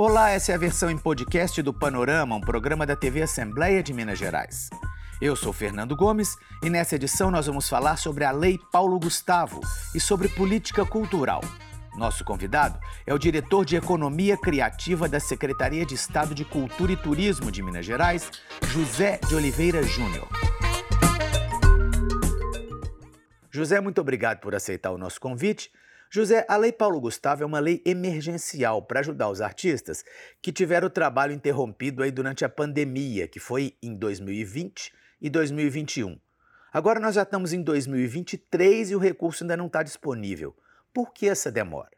Olá, essa é a versão em podcast do Panorama, um programa da TV Assembleia de Minas Gerais. Eu sou Fernando Gomes e nessa edição nós vamos falar sobre a Lei Paulo Gustavo e sobre política cultural. Nosso convidado é o diretor de Economia Criativa da Secretaria de Estado de Cultura e Turismo de Minas Gerais, José de Oliveira Júnior. José, muito obrigado por aceitar o nosso convite. José, a Lei Paulo Gustavo é uma lei emergencial para ajudar os artistas que tiveram o trabalho interrompido aí durante a pandemia, que foi em 2020 e 2021. Agora nós já estamos em 2023 e o recurso ainda não está disponível. Por que essa demora?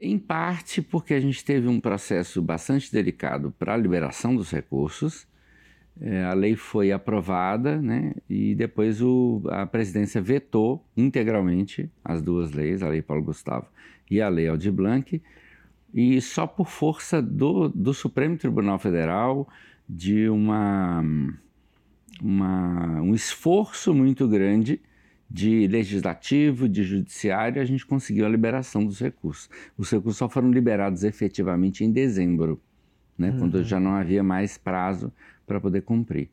Em parte porque a gente teve um processo bastante delicado para a liberação dos recursos. É, a lei foi aprovada né, e depois o, a presidência vetou integralmente as duas leis, a Lei Paulo Gustavo e a Lei Aldir Blanc, e só por força do, do Supremo Tribunal Federal, de uma, uma, um esforço muito grande de legislativo, de judiciário, a gente conseguiu a liberação dos recursos. Os recursos só foram liberados efetivamente em dezembro, né, uhum. quando já não havia mais prazo para poder cumprir.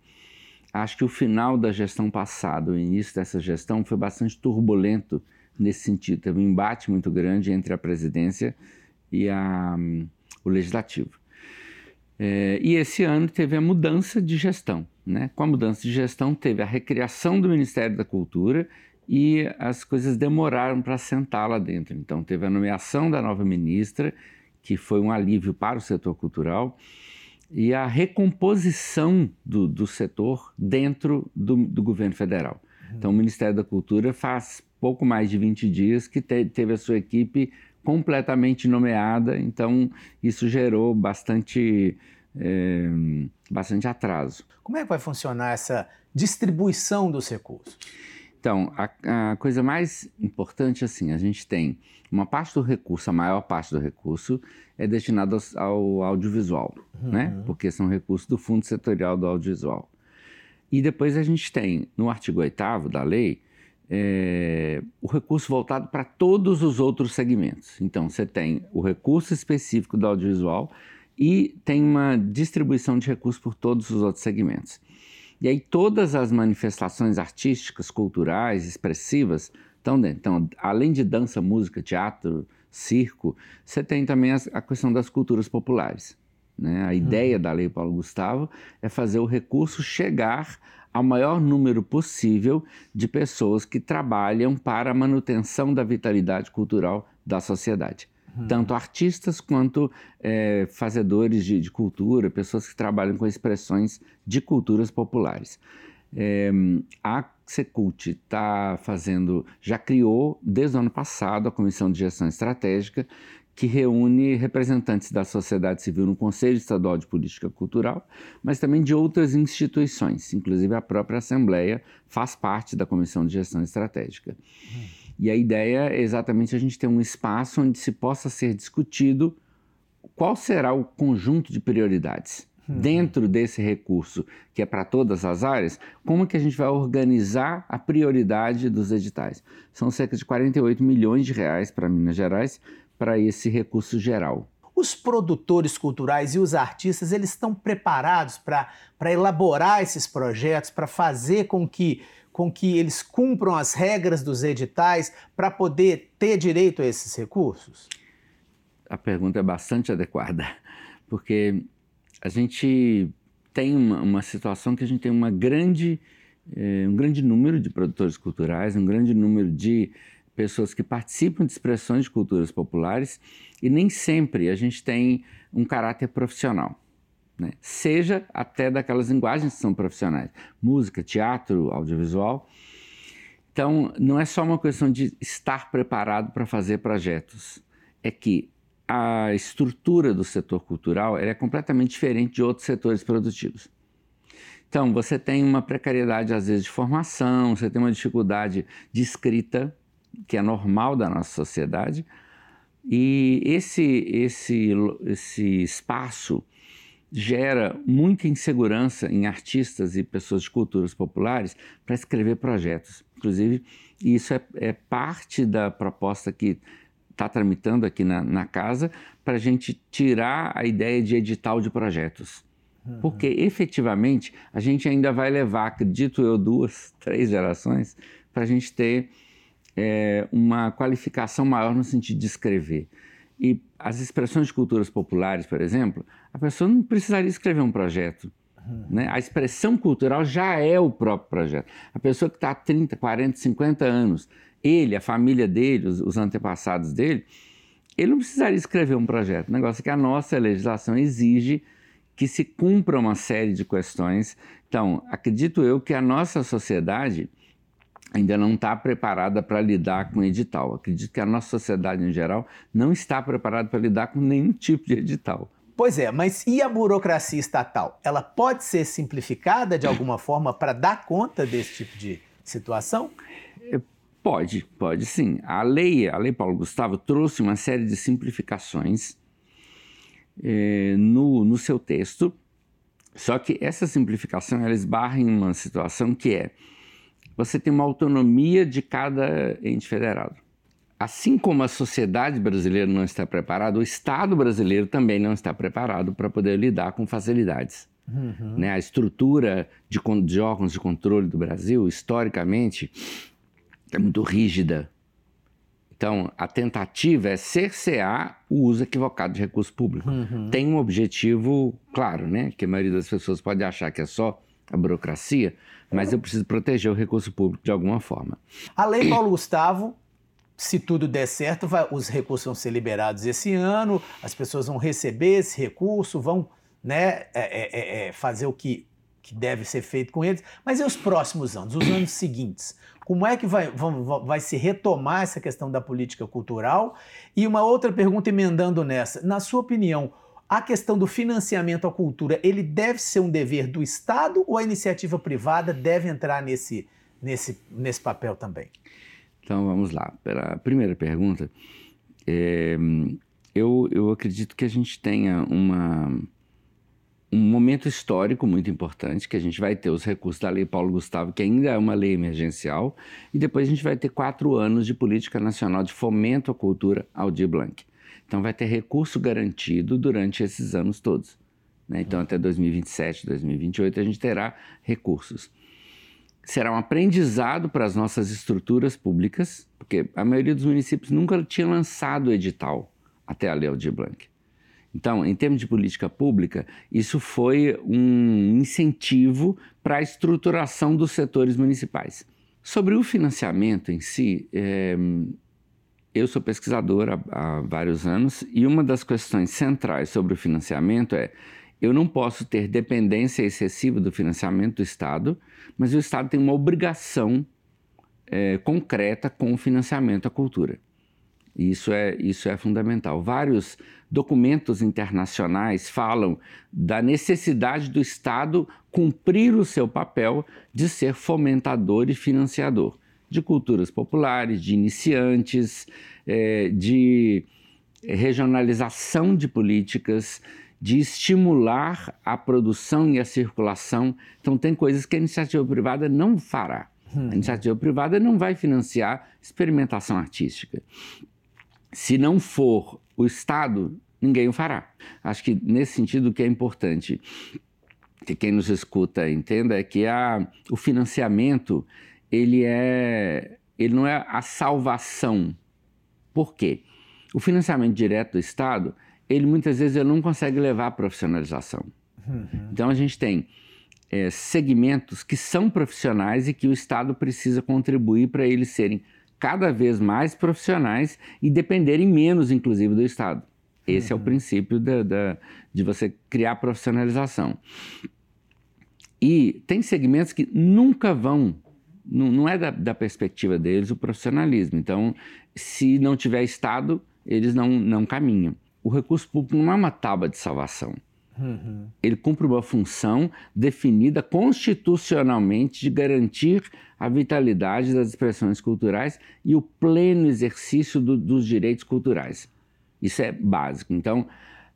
Acho que o final da gestão passada, o início dessa gestão, foi bastante turbulento nesse sentido. Teve um embate muito grande entre a presidência e a, um, o legislativo. É, e esse ano teve a mudança de gestão. Né? Com a mudança de gestão, teve a recriação do Ministério da Cultura e as coisas demoraram para sentar lá dentro. Então, teve a nomeação da nova ministra, que foi um alívio para o setor cultural, e a recomposição do, do setor dentro do, do governo federal. Uhum. Então, o Ministério da Cultura faz pouco mais de 20 dias que te, teve a sua equipe completamente nomeada, então isso gerou bastante, é, bastante atraso. Como é que vai funcionar essa distribuição dos recursos? Então, a, a, coisa mais importante assim, a gente tem uma parte do recurso, a maior parte do recurso é destinada ao, ao audiovisual, uhum. né? Porque são recursos do Fundo Setorial do Audiovisual. E depois a gente tem, no artigo 8 da lei, é, o recurso voltado para todos os outros segmentos. Então, você tem o recurso específico do audiovisual e tem uma distribuição de recursos por todos os outros segmentos. E aí, todas as manifestações artísticas, culturais, expressivas estão dentro. Então, além de dança, música, teatro, circo, você tem também a questão das culturas populares. Né? A ideia uhum. da Lei Paulo Gustavo é fazer o recurso chegar ao maior número possível de pessoas que trabalham para a manutenção da vitalidade cultural da sociedade. Uhum. Tanto artistas quanto é, fazedores de, de, cultura, pessoas que trabalham com expressões de culturas populares. É, a Secult está fazendo, já criou desde o ano passado a Comissão de Gestão Estratégica, que reúne representantes da sociedade civil no Conselho Estadual de Política Cultural, mas também de outras instituições, inclusive a própria Assembleia faz parte da Comissão de Gestão Estratégica. Uhum. E a ideia é exatamente a gente ter um espaço onde se possa ser discutido qual será o conjunto de prioridades. Uhum. Dentro desse recurso, que é para todas as áreas, como que a gente vai organizar a prioridade dos editais? São cerca de 48 milhões de reais para Minas Gerais, para esse recurso geral. Os produtores culturais e os artistas, eles estão preparados para elaborar esses projetos, para fazer com que, com que eles cumpram as regras dos editais, para poder ter direito a esses recursos? A pergunta é bastante adequada, porque a gente tem uma, uma situação que a gente tem uma grande, eh, um grande número de produtores culturais, um grande número de pessoas que participam de expressões de culturas populares e nem sempre a gente tem um caráter profissional. Né? Seja até daquelas linguagens que são profissionais, música, teatro, audiovisual. Então, não é só uma questão de estar preparado para fazer projetos, é que a estrutura do setor cultural é completamente diferente de outros setores produtivos. Então, você tem uma precariedade, às vezes, de formação, você tem uma dificuldade de escrita, que é normal da nossa sociedade. E esse, esse, esse espaço gera muita insegurança em artistas e pessoas de culturas populares para escrever projetos. Inclusive, isso é, é parte da proposta que está tramitando aqui na, na casa para a gente tirar a ideia de edital de projetos. Uhum. Porque efetivamente a gente ainda vai levar, acredito eu, duas, três gerações para a gente ter é, uma qualificação maior no sentido de escrever. E as expressões de culturas populares, por exemplo, a pessoa não precisaria escrever um projeto. Uhum. Né? A expressão cultural já é o próprio projeto. A pessoa que está há 30, 40, 50 anos, ele, a família dele, os, os antepassados dele, ele não precisaria escrever um projeto. O negócio é que a nossa legislação exige que se cumpra uma série de questões. Então, acredito eu que a nossa sociedade ainda não está preparada para lidar com edital. Acredito que a nossa sociedade em geral não está preparada para lidar com nenhum tipo de edital. Pois é, mas e a burocracia estatal? Ela pode ser simplificada de alguma forma para dar conta desse tipo de situação? É, pode, pode sim. A lei, a lei Paulo Gustavo trouxe uma série de simplificações é, no, no seu texto, só que essa simplificação ela esbarra em uma situação que é você tem uma autonomia de cada ente federado. Assim como a sociedade brasileira não está preparada, o Estado brasileiro também não está preparado para poder lidar com facilidades. Uhum. Né? A estrutura de, de órgãos de controle do Brasil, historicamente, é muito rígida. Então, a tentativa é cercear o uso equivocado de recurso público. Uhum. Tem um objetivo claro, né? Que a maioria das pessoas pode achar que é só a burocracia, mas eu preciso proteger o recurso público de alguma forma. A Lei Paulo Gustavo, se tudo der certo, vai, os recursos vão ser liberados esse ano, as pessoas vão receber esse recurso, vão né, é, é, é, é fazer o que, que deve ser feito com eles. Mas e os próximos anos, os anos seguintes? Como é que vai, vai, vai se retomar essa questão da política cultural? E uma outra pergunta emendando nessa, na sua opinião, a questão do financiamento à cultura, ele deve ser um dever do Estado ou a iniciativa privada deve entrar nesse, nesse, nesse papel também? Então vamos lá. Para a primeira pergunta, é, eu, eu acredito que a gente tenha uma, um momento histórico muito importante, que a gente vai ter os recursos da Lei Paulo Gustavo, que ainda é uma lei emergencial, e depois a gente vai ter quatro anos de política nacional de fomento à cultura Aldir Blanc. Então, vai ter recurso garantido durante esses anos todos. Né? Então, até 2027, 2028, a gente terá recursos. Será um aprendizado para as nossas estruturas públicas, porque a maioria dos municípios nunca tinha lançado edital até a Lei Aldir Blanc. Então, em termos de política pública, isso foi um incentivo para a estruturação dos setores municipais. Sobre o financiamento em si, é, eu sou pesquisador há, há, vários anos e uma das questões centrais sobre o financiamento é: eu não posso ter dependência excessiva do financiamento do Estado, mas o Estado tem uma obrigação é, concreta com o financiamento à cultura. Isso é, isso é fundamental. Vários documentos internacionais falam da necessidade do Estado cumprir o seu papel de ser fomentador e financiador de culturas populares, de iniciantes, é, de regionalização de políticas, de estimular a produção e a circulação. Então, tem coisas que a iniciativa privada não fará. Hum. A iniciativa privada não vai financiar experimentação artística. Se não for o Estado, ninguém o fará. Acho que nesse sentido o que é importante que quem nos escuta entenda é que a, o financiamento ele é ele não é a salvação. Por quê? O financiamento direto do Estado, ele muitas vezes ele não consegue levar à profissionalização. Uhum. Então a gente tem é, segmentos que são profissionais e que o Estado precisa contribuir para eles serem cada vez mais profissionais e dependerem menos, inclusive, do Estado. Esse uhum. é o uhum. princípio da, da, de você criar profissionalização. E tem segmentos que nunca vão não, não é da, da, perspectiva deles o profissionalismo. Então, se não tiver Estado, eles não, não caminham. O recurso público não é uma tábua de salvação. Uhum. Ele cumpre uma função definida constitucionalmente de garantir a vitalidade das expressões culturais e o pleno exercício do, dos direitos culturais. Isso é básico. Então,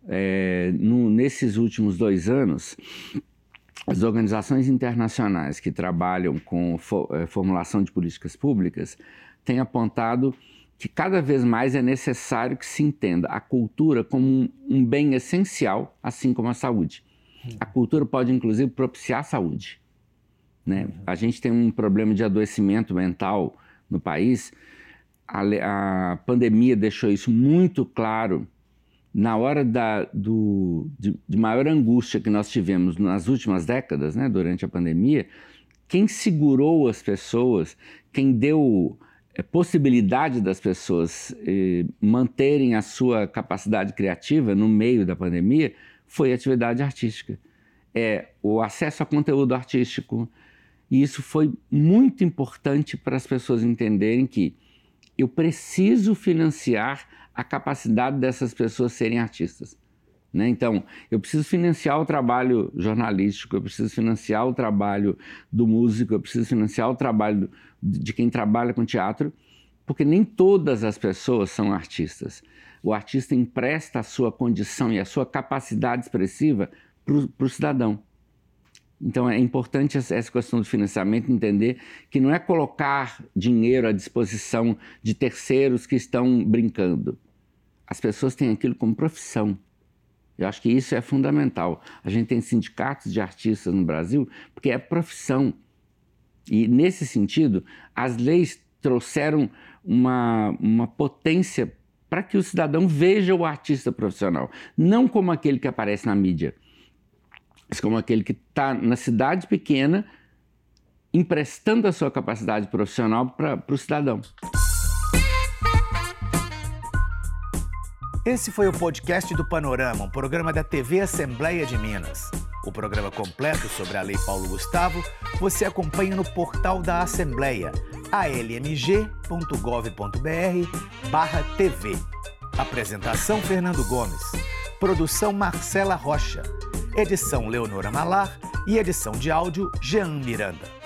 é, no, nesses últimos dois anos, as organizações internacionais que trabalham com eh, formulação de políticas públicas têm apontado que cada vez mais é necessário que se entenda a cultura como um, bem essencial, assim como a saúde. A cultura pode, inclusive, propiciar a saúde. Né? A gente tem um problema de adoecimento mental no país. A, a pandemia deixou isso muito claro na hora da, do, de, de, maior angústia que nós tivemos nas últimas décadas, né, durante a pandemia, quem segurou as pessoas, quem deu é, possibilidade das pessoas eh, manterem a sua capacidade criativa no meio da pandemia foi a atividade artística. É o acesso a conteúdo artístico. E isso foi muito importante para as pessoas entenderem que eu preciso financiar a capacidade dessas pessoas serem artistas. Né? Então, eu preciso financiar o trabalho jornalístico, eu preciso financiar o trabalho do músico, eu preciso financiar o trabalho de quem trabalha com teatro, porque nem todas as pessoas são artistas. O artista empresta a sua condição e a sua capacidade expressiva para o cidadão. Então é importante essa questão do financiamento entender que não é colocar dinheiro à disposição de terceiros que estão brincando. As pessoas têm aquilo como profissão. Eu acho que isso é fundamental. A gente tem sindicatos de artistas no Brasil porque é profissão. E, nesse sentido, as leis trouxeram uma, uma potência para que o cidadão veja o artista profissional, não como aquele que aparece na mídia, mas como aquele que está na cidade pequena emprestando a sua capacidade profissional para o cidadão. Esse foi o podcast do Panorama, um programa da TV Assembleia de Minas. O programa completo sobre a Lei Paulo Gustavo você acompanha no portal da Assembleia, almg.gov.br barra TV. Apresentação Fernando Gomes. Produção Marcela Rocha. Edição Leonora Malar e edição de áudio Jean Miranda.